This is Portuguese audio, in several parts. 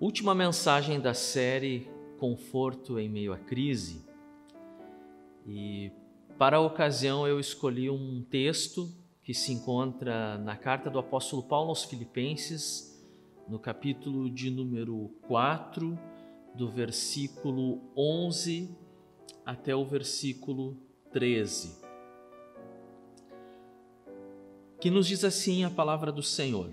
Última mensagem da série Conforto em Meio à Crise. E para a ocasião eu escolhi um texto que se encontra na carta do apóstolo Paulo aos Filipenses, no capítulo de número 4, do versículo 11 até o versículo 13. Que nos diz assim a palavra do Senhor: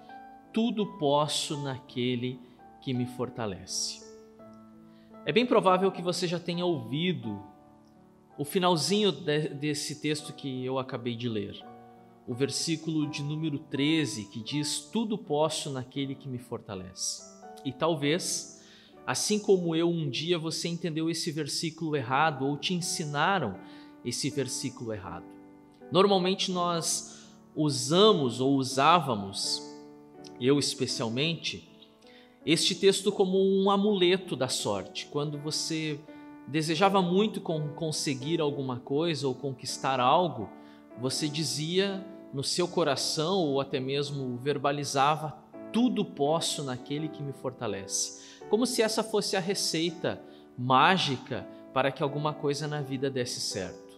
tudo posso naquele que me fortalece. É bem provável que você já tenha ouvido o finalzinho de, desse texto que eu acabei de ler, o versículo de número 13, que diz: Tudo posso naquele que me fortalece. E talvez, assim como eu, um dia você entendeu esse versículo errado ou te ensinaram esse versículo errado. Normalmente nós usamos ou usávamos eu especialmente, este texto como um amuleto da sorte. Quando você desejava muito conseguir alguma coisa ou conquistar algo, você dizia no seu coração ou até mesmo verbalizava: Tudo posso naquele que me fortalece. Como se essa fosse a receita mágica para que alguma coisa na vida desse certo.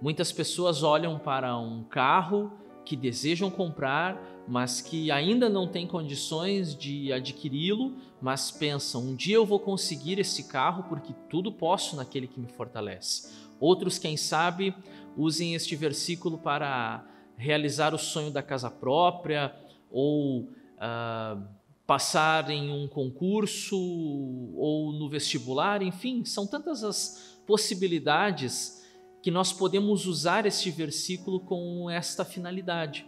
Muitas pessoas olham para um carro que desejam comprar mas que ainda não têm condições de adquiri-lo, mas pensam: um dia eu vou conseguir esse carro porque tudo posso naquele que me fortalece. Outros, quem sabe, usem este versículo para realizar o sonho da casa própria ou uh, passar em um concurso ou no vestibular, enfim, são tantas as possibilidades que nós podemos usar este versículo com esta finalidade.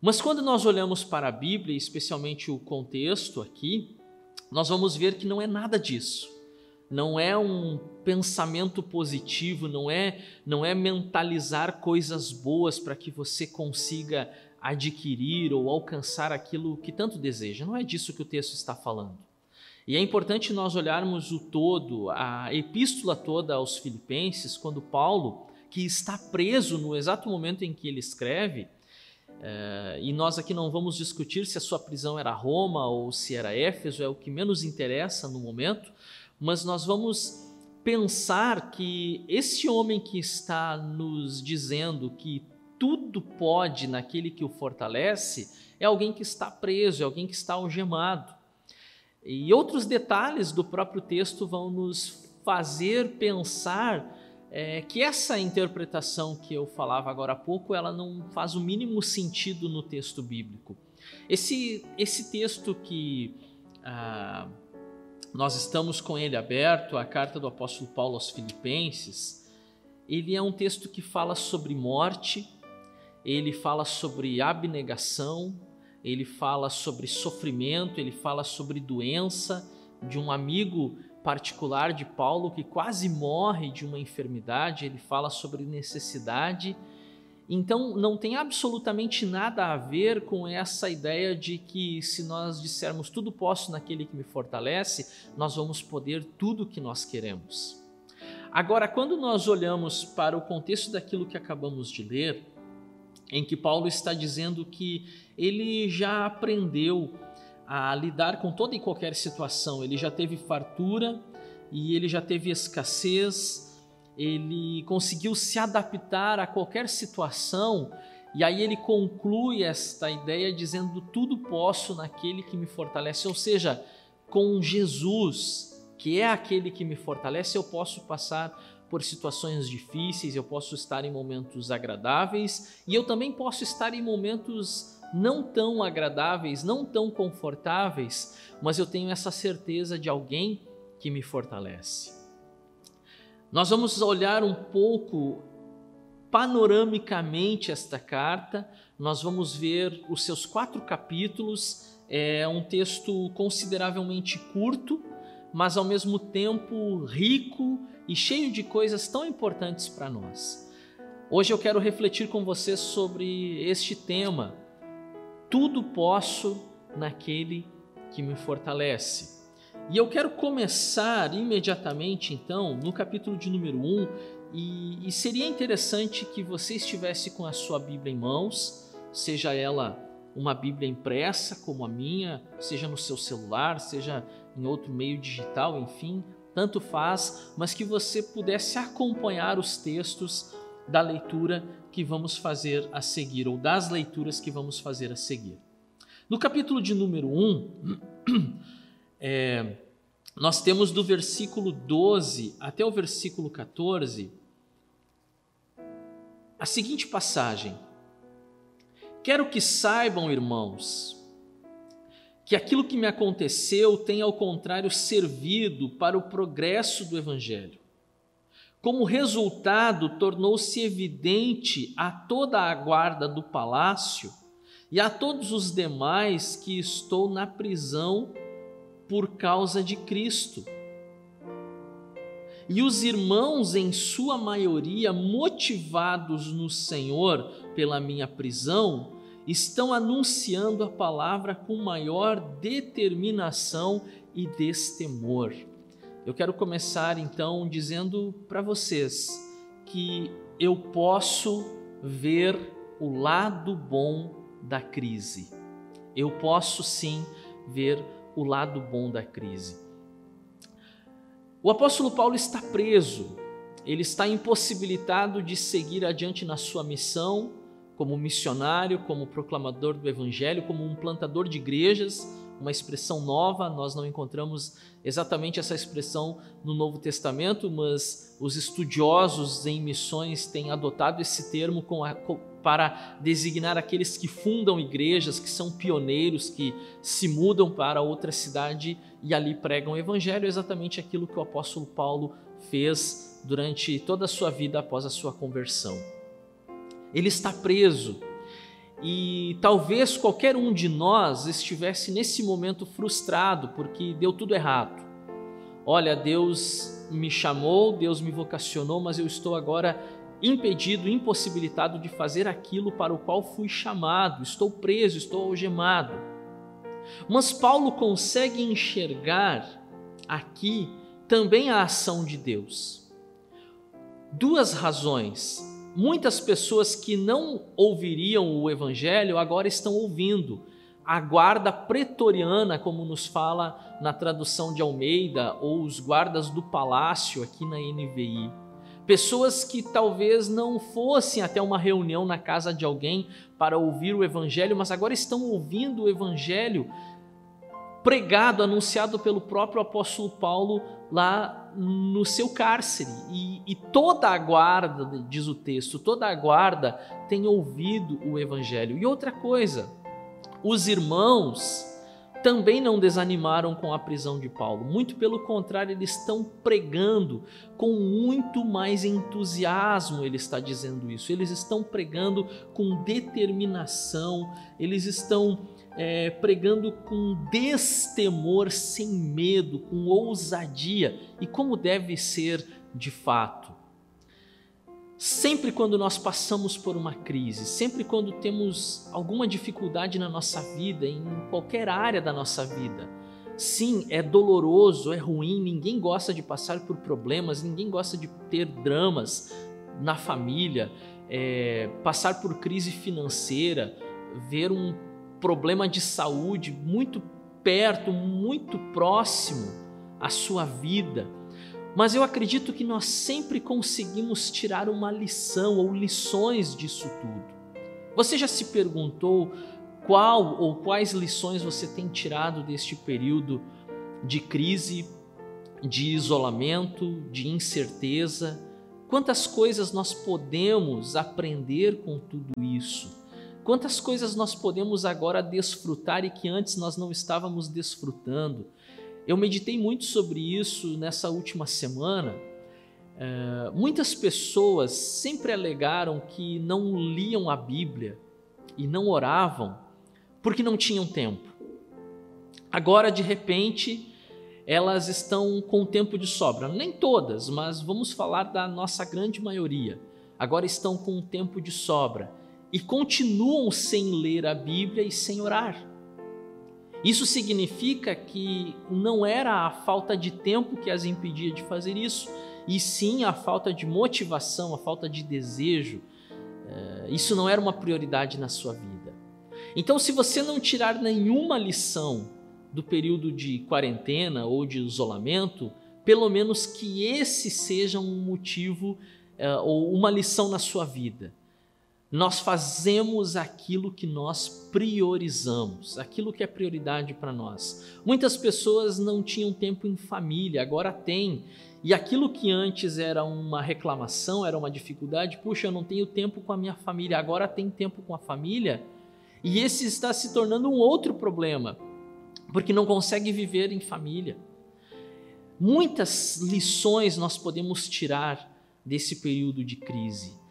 Mas quando nós olhamos para a Bíblia, especialmente o contexto aqui, nós vamos ver que não é nada disso. Não é um pensamento positivo, não é, não é mentalizar coisas boas para que você consiga adquirir ou alcançar aquilo que tanto deseja. Não é disso que o texto está falando. E é importante nós olharmos o todo, a epístola toda aos Filipenses, quando Paulo, que está preso no exato momento em que ele escreve, é, e nós aqui não vamos discutir se a sua prisão era Roma ou se era Éfeso, é o que menos interessa no momento, mas nós vamos pensar que esse homem que está nos dizendo que tudo pode naquele que o fortalece é alguém que está preso, é alguém que está algemado. E outros detalhes do próprio texto vão nos fazer pensar é que essa interpretação que eu falava agora há pouco, ela não faz o mínimo sentido no texto bíblico. Esse, esse texto que ah, nós estamos com ele aberto, a carta do apóstolo Paulo aos Filipenses, ele é um texto que fala sobre morte, ele fala sobre abnegação, ele fala sobre sofrimento, ele fala sobre doença de um amigo particular de Paulo que quase morre de uma enfermidade, ele fala sobre necessidade. Então, não tem absolutamente nada a ver com essa ideia de que se nós dissermos tudo posso naquele que me fortalece, nós vamos poder tudo o que nós queremos. Agora, quando nós olhamos para o contexto daquilo que acabamos de ler, em que Paulo está dizendo que ele já aprendeu a lidar com toda e qualquer situação. Ele já teve fartura e ele já teve escassez, ele conseguiu se adaptar a qualquer situação. E aí ele conclui esta ideia dizendo: Tudo posso naquele que me fortalece. Ou seja, com Jesus, que é aquele que me fortalece, eu posso passar por situações difíceis, eu posso estar em momentos agradáveis e eu também posso estar em momentos não tão agradáveis, não tão confortáveis, mas eu tenho essa certeza de alguém que me fortalece. Nós vamos olhar um pouco panoramicamente esta carta, nós vamos ver os seus quatro capítulos é um texto consideravelmente curto, mas ao mesmo tempo rico e cheio de coisas tão importantes para nós. Hoje eu quero refletir com você sobre este tema. Tudo posso naquele que me fortalece. E eu quero começar imediatamente, então, no capítulo de número 1, e, e, seria interessante que você estivesse com a sua Bíblia em mãos, seja ela uma Bíblia impressa, como a minha, seja no seu celular, seja em outro meio digital, enfim, tanto faz, mas que você pudesse acompanhar os textos da leitura que vamos fazer a seguir, ou das leituras que vamos fazer a seguir. No capítulo de número 1, é, nós temos do versículo 12 até o versículo 14 a seguinte passagem: Quero que saibam, irmãos, que aquilo que me aconteceu tem, ao contrário, servido para o progresso do Evangelho. Como resultado, tornou-se evidente a toda a guarda do palácio e a todos os demais que estou na prisão por causa de Cristo. E os irmãos, em sua maioria, motivados no Senhor pela minha prisão, estão anunciando a palavra com maior determinação e destemor. Eu quero começar então dizendo para vocês que eu posso ver o lado bom da crise. Eu posso sim ver o lado bom da crise. O apóstolo Paulo está preso, ele está impossibilitado de seguir adiante na sua missão como missionário, como proclamador do evangelho, como um plantador de igrejas, uma expressão nova, nós não encontramos exatamente essa expressão no Novo Testamento, mas os estudiosos em missões têm adotado esse termo com a, com, para designar aqueles que fundam igrejas, que são pioneiros, que se mudam para outra cidade e ali pregam o evangelho, exatamente aquilo que o apóstolo Paulo fez durante toda a sua vida após a sua conversão. Ele está preso e talvez qualquer um de nós estivesse nesse momento frustrado porque deu tudo errado. Olha, Deus me chamou, Deus me vocacionou, mas eu estou agora impedido, impossibilitado de fazer aquilo para o qual fui chamado, estou preso, estou algemado. Mas Paulo consegue enxergar aqui também a ação de Deus. Duas razões. Muitas pessoas que não ouviriam o evangelho agora estão ouvindo. A guarda pretoriana, como nos fala na tradução de Almeida, ou os guardas do palácio aqui na NVI Pessoas que talvez não fossem até uma reunião na casa de alguém para ouvir o Evangelho, mas agora estão ouvindo o Evangelho pregado, anunciado pelo próprio apóstolo Paulo lá no seu cárcere. E, e, toda a guarda, diz o texto, toda a guarda tem ouvido o Evangelho. E outra coisa, os irmãos também não desanimaram com a prisão de Paulo. Muito pelo contrário, eles estão pregando com muito mais entusiasmo, ele está dizendo isso. Eles estão pregando com determinação, eles estão é, pregando com destemor, sem medo, com ousadia e como deve ser de fato. Sempre quando nós passamos por uma crise, sempre quando temos alguma dificuldade na nossa vida, em qualquer área da nossa vida, sim, é doloroso, é ruim, ninguém gosta de passar por problemas, ninguém gosta de ter dramas na família, é, passar por crise financeira, ver um problema de saúde muito perto, muito próximo à sua vida mas eu acredito que nós sempre conseguimos tirar uma lição ou lições disso tudo. Você já se perguntou qual ou quais lições você tem tirado deste período de crise, de isolamento, de incerteza? Quantas coisas nós podemos aprender com tudo isso? Quantas coisas nós podemos agora desfrutar e que antes nós não estávamos desfrutando? Eu meditei muito sobre isso nessa última semana. É, muitas pessoas sempre alegaram que não liam a Bíblia e não oravam porque não tinham tempo. agora de repente elas estão com tempo de sobra. Nem todas, mas vamos falar da nossa grande maioria. Agora estão com tempo de sobra e continuam sem ler a Bíblia e sem orar. Isso significa que não era a falta de tempo que as impedia de fazer isso, e sim a falta de motivação, a falta de desejo. Eh, isso não era uma prioridade na sua vida. Então, se você não tirar nenhuma lição do período de quarentena ou de isolamento, pelo menos que esse seja um motivo uh, ou uma lição na sua vida. Nós fazemos aquilo que nós priorizamos, aquilo que é prioridade para nós. Muitas pessoas não tinham tempo em família, agora tem. E aquilo que antes era uma reclamação, era uma dificuldade, puxa, eu não tenho tempo com a minha família, agora tem tempo com a família. E esse está se tornando um outro problema porque não consegue viver em família. Muitas lições nós podemos tirar desse período de crise.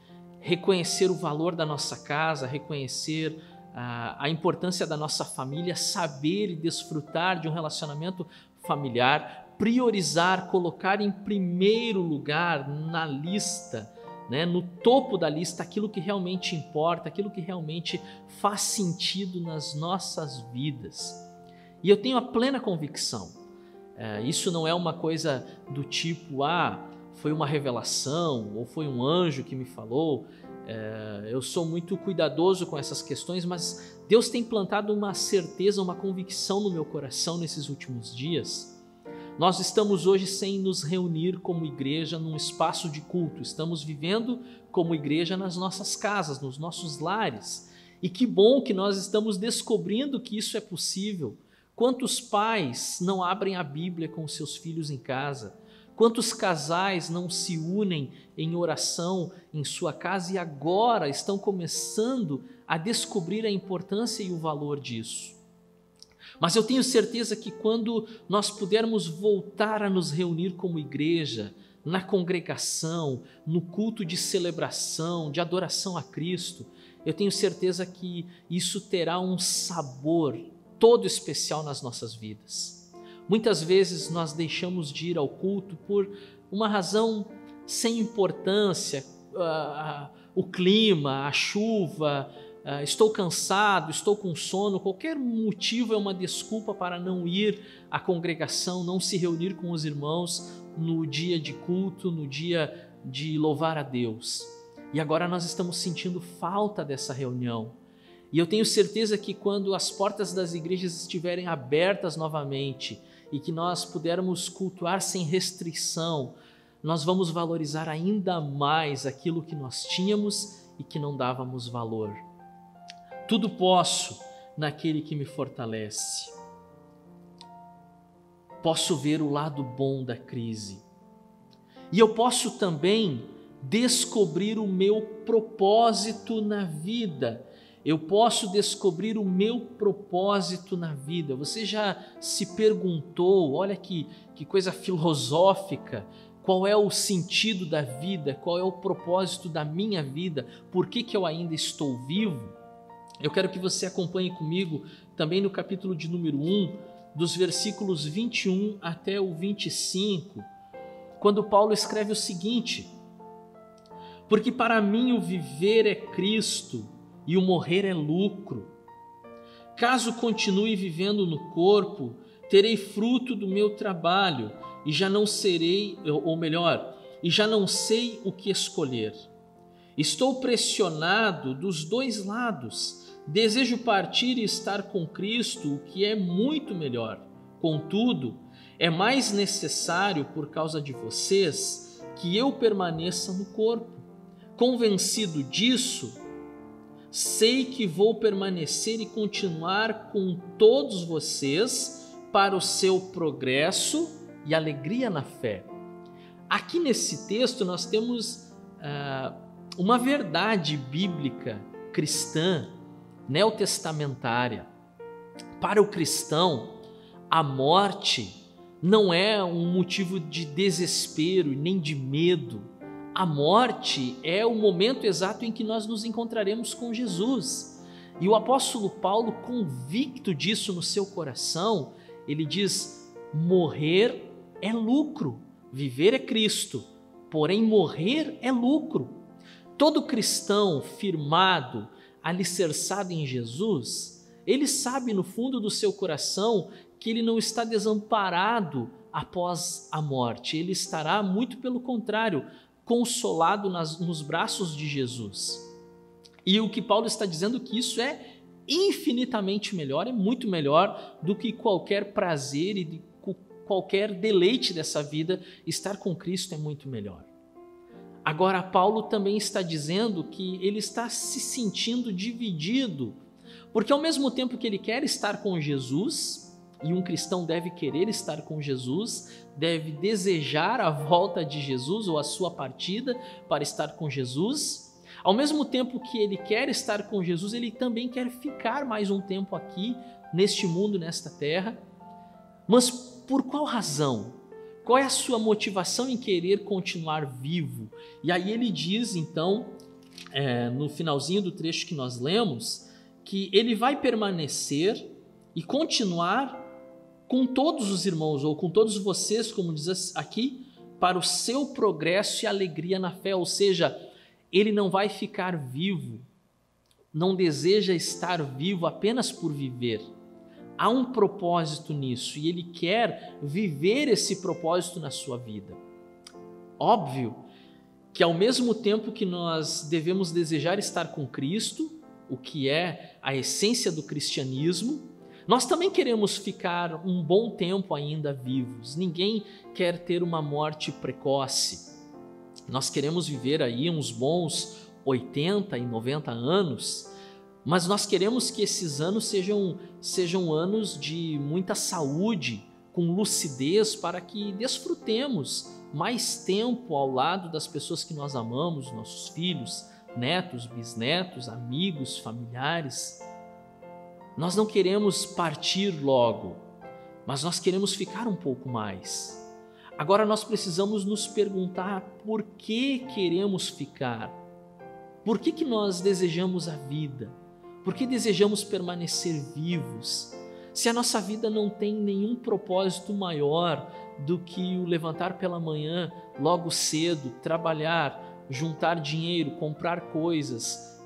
Reconhecer o valor da nossa casa, reconhecer a, a importância da nossa família, saber e desfrutar de um relacionamento familiar, priorizar, colocar em primeiro lugar na lista, né, no topo da lista, aquilo que realmente importa, aquilo que realmente faz sentido nas nossas vidas. E eu tenho a plena convicção. É, isso não é uma coisa do tipo, ah, foi uma revelação ou foi um anjo que me falou. É, eu sou muito cuidadoso com essas questões, mas Deus tem plantado uma certeza, uma convicção no meu coração nesses últimos dias. Nós estamos hoje sem nos reunir como igreja num espaço de culto, estamos vivendo como igreja nas nossas casas, nos nossos lares. E que bom que nós estamos descobrindo que isso é possível Quantos pais não abrem a Bíblia com seus filhos em casa? Quantos casais não se unem em oração em sua casa e agora estão começando a descobrir a importância e o valor disso? Mas eu tenho certeza que quando nós pudermos voltar a nos reunir como igreja, na congregação, no culto de celebração, de adoração a Cristo, eu tenho certeza que isso terá um sabor todo especial nas nossas vidas. Muitas vezes nós deixamos de ir ao culto por uma razão sem importância, uh, o clima, a chuva, uh, estou cansado, estou com sono, qualquer motivo é uma desculpa para não ir à congregação, não se reunir com os irmãos no dia de culto, no dia de louvar a Deus. E agora nós estamos sentindo falta dessa reunião e eu tenho certeza que quando as portas das igrejas estiverem abertas novamente e que nós pudermos cultuar sem restrição, nós vamos valorizar ainda mais aquilo que nós tínhamos e que não dávamos valor. Tudo posso naquele que me fortalece. Posso ver o lado bom da crise. E eu posso também descobrir o meu propósito na vida eu posso descobrir o meu propósito na vida. Você já se perguntou, olha que, que coisa filosófica, qual é o sentido da vida, qual é o propósito da minha vida, por que, que eu ainda estou vivo? Eu quero que você acompanhe comigo também no capítulo de número 1, dos versículos 21 até o 25, quando Paulo escreve o seguinte: Porque para mim o viver é Cristo e o morrer é lucro. Caso continue vivendo no corpo, terei fruto do meu trabalho e já não serei, ou melhor, e já não sei o que escolher. Estou pressionado dos dois lados. Desejo partir e estar com Cristo, o que é muito melhor. Contudo, é mais necessário, por causa de vocês, que eu permaneça no corpo. Convencido disso, sei que vou permanecer e continuar com todos vocês para o seu progresso e alegria na fé. Aqui nesse texto nós temos uh, uma verdade bíblica cristã, neotestamentária. Para o cristão, a morte não é um motivo de desespero nem de medo a morte é o momento exato em que nós nos encontraremos com Jesus. E o apóstolo Paulo, convicto disso no seu coração, ele diz: morrer é lucro, viver é Cristo, porém morrer é lucro. Todo cristão firmado, alicerçado em Jesus, ele sabe no fundo do seu coração que ele não está desamparado após a morte, ele estará, muito pelo contrário, consolado nas, nos braços de Jesus. E o que Paulo está dizendo que isso é infinitamente melhor, é muito melhor do que qualquer prazer e qualquer deleite dessa vida, estar com Cristo é muito melhor. Agora, Paulo também está dizendo que ele está se sentindo dividido, porque ao mesmo tempo que ele quer estar com Jesus, e um cristão deve querer estar com Jesus, deve desejar a volta de Jesus ou a sua partida para estar com Jesus. Ao mesmo tempo que ele quer estar com Jesus, ele também quer ficar mais um tempo aqui, neste mundo, nesta terra. Mas por qual razão? Qual é a sua motivação em querer continuar vivo? E aí ele diz, então, é, no finalzinho do trecho que nós lemos, que ele vai permanecer e continuar com todos os irmãos, ou com todos vocês, como diz aqui, para o seu progresso e alegria na fé, ou seja, ele não vai ficar vivo, não deseja estar vivo apenas por viver. Há um propósito nisso e ele quer viver esse propósito na sua vida. Óbvio que, ao mesmo tempo que nós devemos desejar estar com Cristo, o que é a essência do cristianismo, nós também queremos ficar um bom tempo ainda vivos. Ninguém quer ter uma morte precoce. Nós queremos viver aí uns bons 80 e 90 anos, mas nós queremos que esses anos sejam, sejam anos de muita saúde, com lucidez, para que desfrutemos mais tempo ao lado das pessoas que nós amamos, nossos filhos, netos, bisnetos, amigos, familiares. Nós não queremos partir logo, mas nós queremos ficar um pouco mais. Agora nós precisamos nos perguntar por que queremos ficar. Por que, que nós desejamos a vida? Por que desejamos permanecer vivos? Se a nossa vida não tem nenhum propósito maior do que o levantar pela manhã, logo cedo, trabalhar, juntar dinheiro, comprar coisas,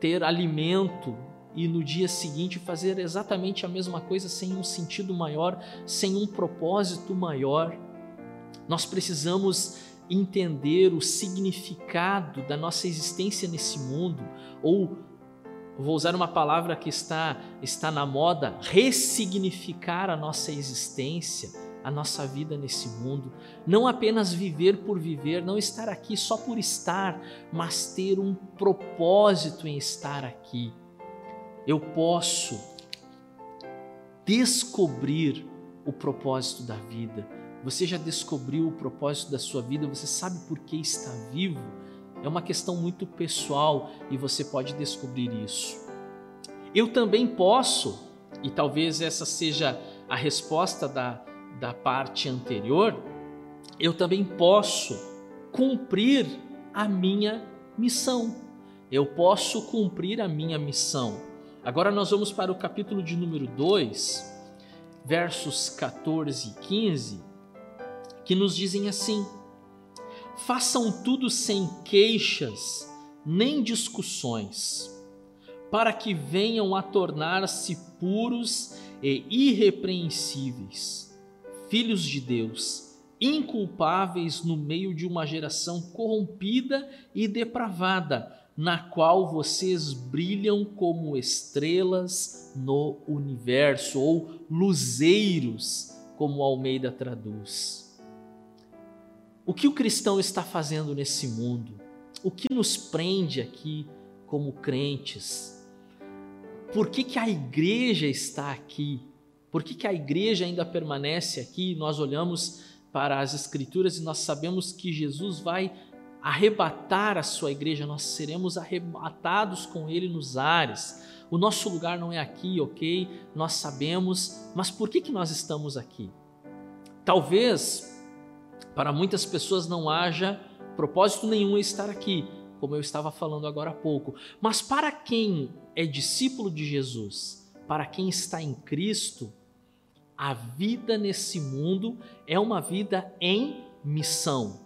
ter alimento, e no dia seguinte fazer exatamente a mesma coisa sem um sentido maior, sem um propósito maior. Nós precisamos entender o significado da nossa existência nesse mundo, ou vou usar uma palavra que está, está na moda, ressignificar a nossa existência, a nossa vida nesse mundo. Não apenas viver por viver, não estar aqui só por estar, mas ter um propósito em estar aqui eu posso descobrir o propósito da vida. Você já descobriu o propósito da sua vida? Você sabe por que está vivo? É uma questão muito pessoal e você pode descobrir isso. Eu também posso, e talvez essa seja a resposta da, da parte anterior, eu também posso cumprir a minha missão. Eu posso cumprir a minha missão. Agora nós vamos para o capítulo de número 2, versos 14 e 15, que nos dizem assim: Façam tudo sem queixas nem discussões, para que venham a tornar-se puros e irrepreensíveis, filhos de Deus, inculpáveis no meio de uma geração corrompida e depravada na qual vocês brilham como estrelas no universo, ou luzeiros, como Almeida traduz. O que o cristão está fazendo nesse mundo? O que nos prende aqui como crentes? Por que, que a igreja está aqui? Por que, que a igreja ainda permanece aqui? Nós olhamos para as Escrituras e nós sabemos que Jesus vai arrebatar a sua igreja, nós seremos arrebatados com ele nos ares. O nosso lugar não é aqui, ok? Nós sabemos, mas por que, que nós estamos aqui? Talvez para muitas pessoas não haja propósito nenhum em estar aqui, como eu estava falando agora há pouco, mas para quem é discípulo de Jesus, para quem está em Cristo, A vida nesse mundo é uma vida em missão.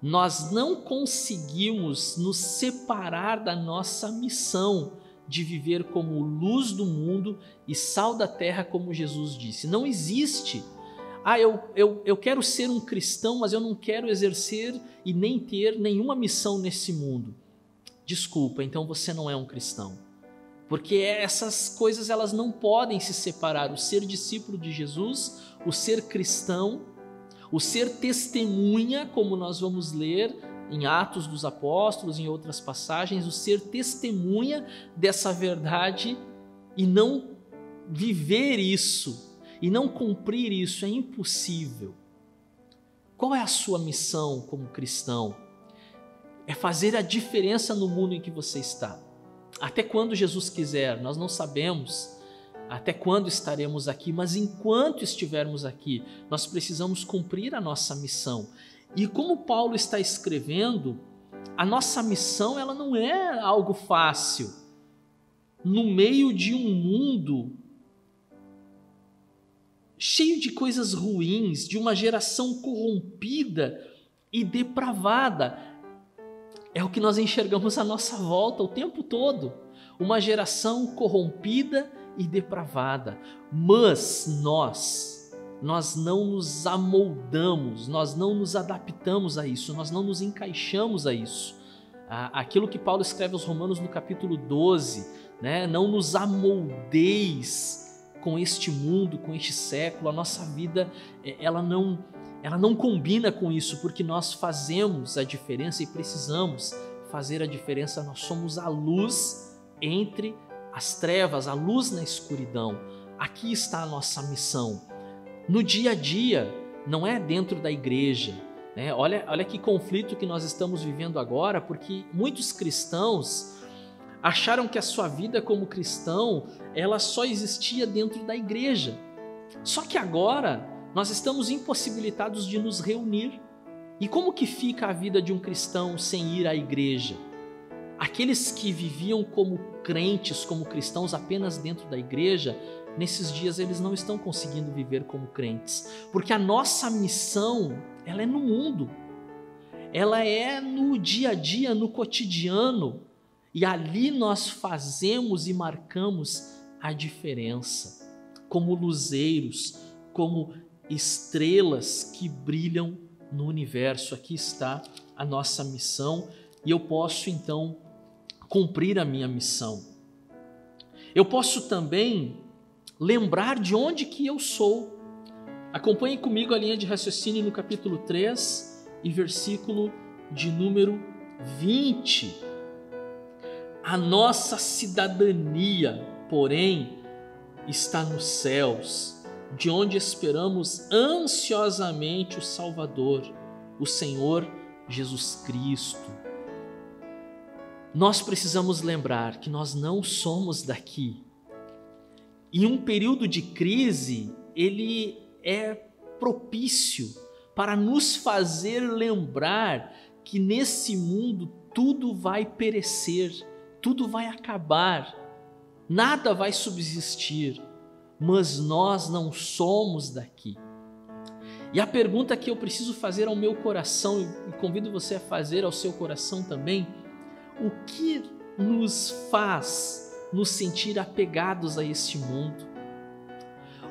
Nós não conseguimos nos separar da nossa missão de viver como luz do mundo e sal da terra, como Jesus disse. Não existe. Ah, eu, eu, eu quero ser um cristão, mas eu não quero exercer e nem ter nenhuma missão nesse mundo. Desculpa, então você não é um cristão. Porque essas coisas elas não podem se separar. O ser discípulo de Jesus, o ser cristão, o ser testemunha, como nós vamos ler em Atos dos Apóstolos, em outras passagens, o ser testemunha dessa verdade e não viver isso, e não cumprir isso é impossível. Qual é a sua missão como cristão? É fazer a diferença no mundo em que você está. Até quando Jesus quiser, nós não sabemos até quando estaremos aqui, mas enquanto estivermos aqui, nós precisamos cumprir a nossa missão. E como Paulo está escrevendo, a nossa missão ela não é algo fácil. No meio de um mundo cheio de coisas ruins, de uma geração corrompida e depravada, é o que nós enxergamos à nossa volta o tempo todo. Uma geração corrompida e depravada. Mas nós, nós não nos amoldamos, nós não nos adaptamos a isso, nós não nos encaixamos a isso. Aquilo que Paulo escreve aos Romanos no capítulo 12, né? não nos amoldeis com este mundo, com este século, a nossa vida é, ela não ela não combina com isso, porque nós fazemos a diferença e precisamos fazer a diferença. Nós somos a luz entre as trevas, a luz na escuridão. Aqui está a nossa missão. No dia a dia, não é dentro da igreja. Né? Olha, olha que conflito que nós estamos vivendo agora, porque muitos cristãos acharam que a sua vida como cristão ela só existia dentro da igreja. Só que agora nós estamos impossibilitados de nos reunir. E como que fica a vida de um cristão sem ir à igreja? Aqueles que viviam como crentes, como cristãos apenas dentro da igreja, nesses dias eles não estão conseguindo viver como crentes, porque a nossa missão, ela é no mundo. Ela é no dia a dia, no cotidiano, e ali nós fazemos e marcamos a diferença, como luzeiros, como estrelas que brilham no universo. Aqui está a nossa missão e eu posso então cumprir a minha missão. Eu posso também lembrar de onde que eu sou. Acompanhe comigo a linha de raciocínio no capítulo 3 e versículo de número 20. A nossa cidadania, porém, está nos céus de onde esperamos ansiosamente o Salvador, o Senhor Jesus Cristo. Nós precisamos lembrar que nós não somos daqui. E um período de crise, ele é propício para nos fazer lembrar que nesse mundo tudo vai perecer, tudo vai acabar, nada vai subsistir mas nós não somos daqui. E a pergunta que eu preciso fazer ao meu coração, e convido você a fazer ao seu coração também, o que nos faz nos sentir apegados a este mundo?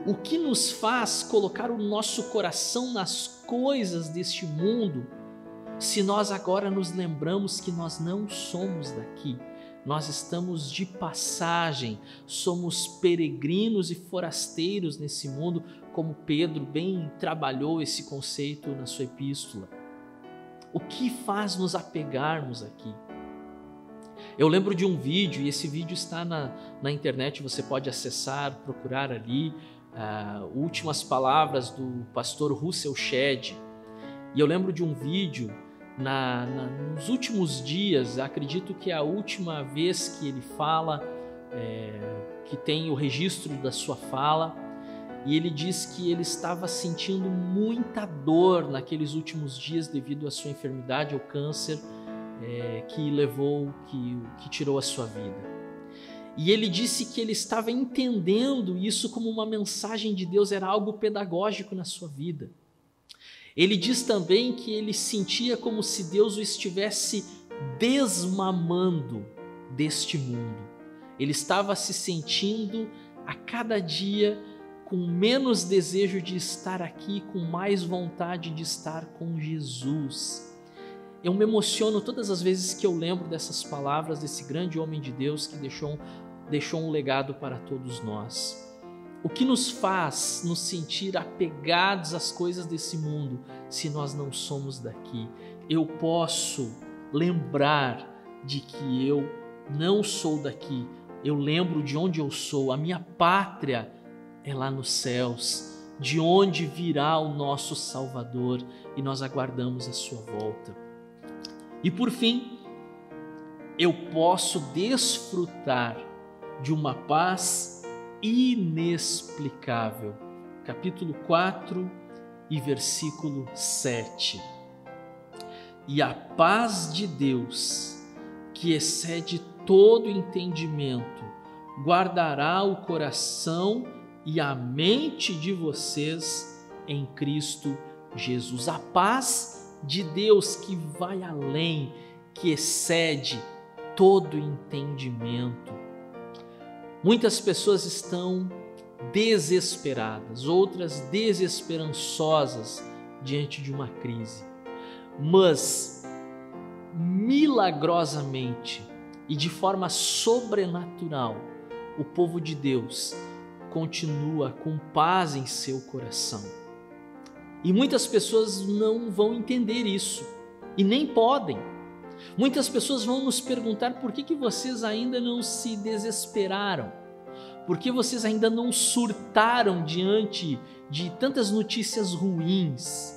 O que nos faz colocar o nosso coração nas coisas deste mundo, se nós agora nos lembramos que nós não somos daqui? nós estamos de passagem, somos peregrinos e forasteiros nesse mundo, como Pedro bem trabalhou esse conceito na sua epístola. O que faz nos apegarmos aqui? Eu lembro de um vídeo, e esse vídeo está na, na internet, você pode acessar, procurar ali, uh, últimas palavras do pastor Russell Shedd. E eu lembro de um vídeo na, na, nos últimos dias, acredito que é a última vez que ele fala, é, que tem o registro da sua fala, e ele diz que ele estava sentindo muita dor naqueles últimos dias devido à sua enfermidade, ao câncer é, que levou, que, que tirou a sua vida. E ele disse que ele estava entendendo isso como uma mensagem de Deus, era algo pedagógico na sua vida. Ele diz também que ele sentia como se Deus o estivesse desmamando deste mundo. Ele estava se sentindo a cada dia com menos desejo de estar aqui, com mais vontade de estar com Jesus. Eu me emociono todas as vezes que eu lembro dessas palavras desse grande homem de Deus que deixou, deixou um legado para todos nós. O que nos faz nos sentir apegados às coisas desse mundo se nós não somos daqui? Eu posso lembrar de que eu não sou daqui. Eu lembro de onde eu sou. A minha pátria é lá nos céus, de onde virá o nosso Salvador e nós aguardamos a sua volta. E por fim, eu posso desfrutar de uma paz inexplicável. Capítulo 4 e versículo 7. E a paz de Deus, que excede todo entendimento, guardará o coração e a mente de vocês em Cristo Jesus. A paz de Deus que vai além, que excede todo entendimento Muitas pessoas estão desesperadas, outras desesperançosas diante de uma crise. Mas milagrosamente e de forma sobrenatural, o povo de Deus continua com paz em seu coração. E muitas pessoas não vão entender isso e nem podem Muitas pessoas vão nos perguntar por que, que vocês ainda não se desesperaram, por que vocês ainda não surtaram diante de tantas notícias ruins.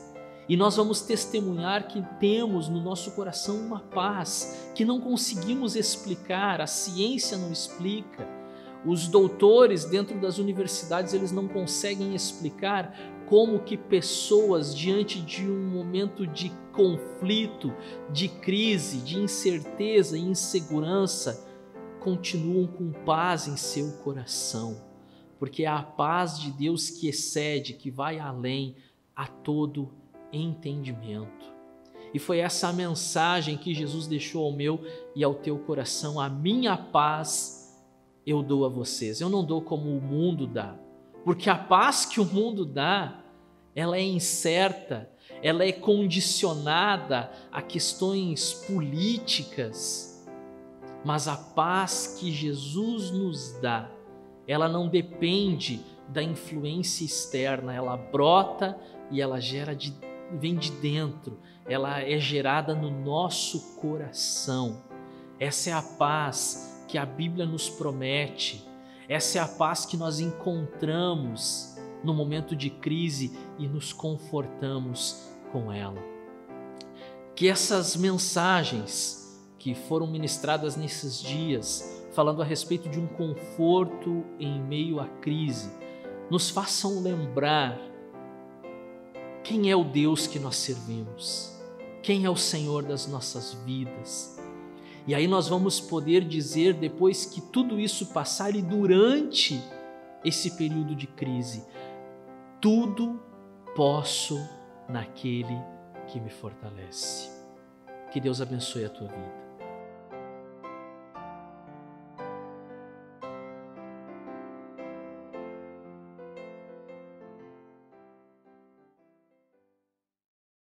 E nós vamos testemunhar que temos no nosso coração uma paz que não conseguimos explicar, a ciência não explica. Os doutores dentro das universidades eles não conseguem explicar como que pessoas diante de um momento de conflito, de crise, de incerteza e insegurança continuam com paz em seu coração, porque é a paz de Deus que excede, que vai além a todo entendimento. E foi essa mensagem que Jesus deixou ao meu e ao teu coração: a minha paz eu dou a vocês. Eu não dou como o mundo dá, porque a paz que o mundo dá ela é incerta, ela é condicionada a questões políticas, mas a paz que Jesus nos dá, ela não depende da influência externa, ela brota e ela gera de, vem de dentro, ela é gerada no nosso coração. Essa é a paz que a Bíblia nos promete, essa é a paz que nós encontramos no momento de crise e nos confortamos com ela. Que essas mensagens que foram ministradas nesses dias, falando a respeito de um conforto em meio à crise, nos façam lembrar quem é o Deus que nós servimos, quem é o Senhor das nossas vidas. E aí nós vamos poder dizer, depois que tudo isso passar e durante esse período de crise, tudo posso naquele que me fortalece. Que Deus abençoe a tua vida.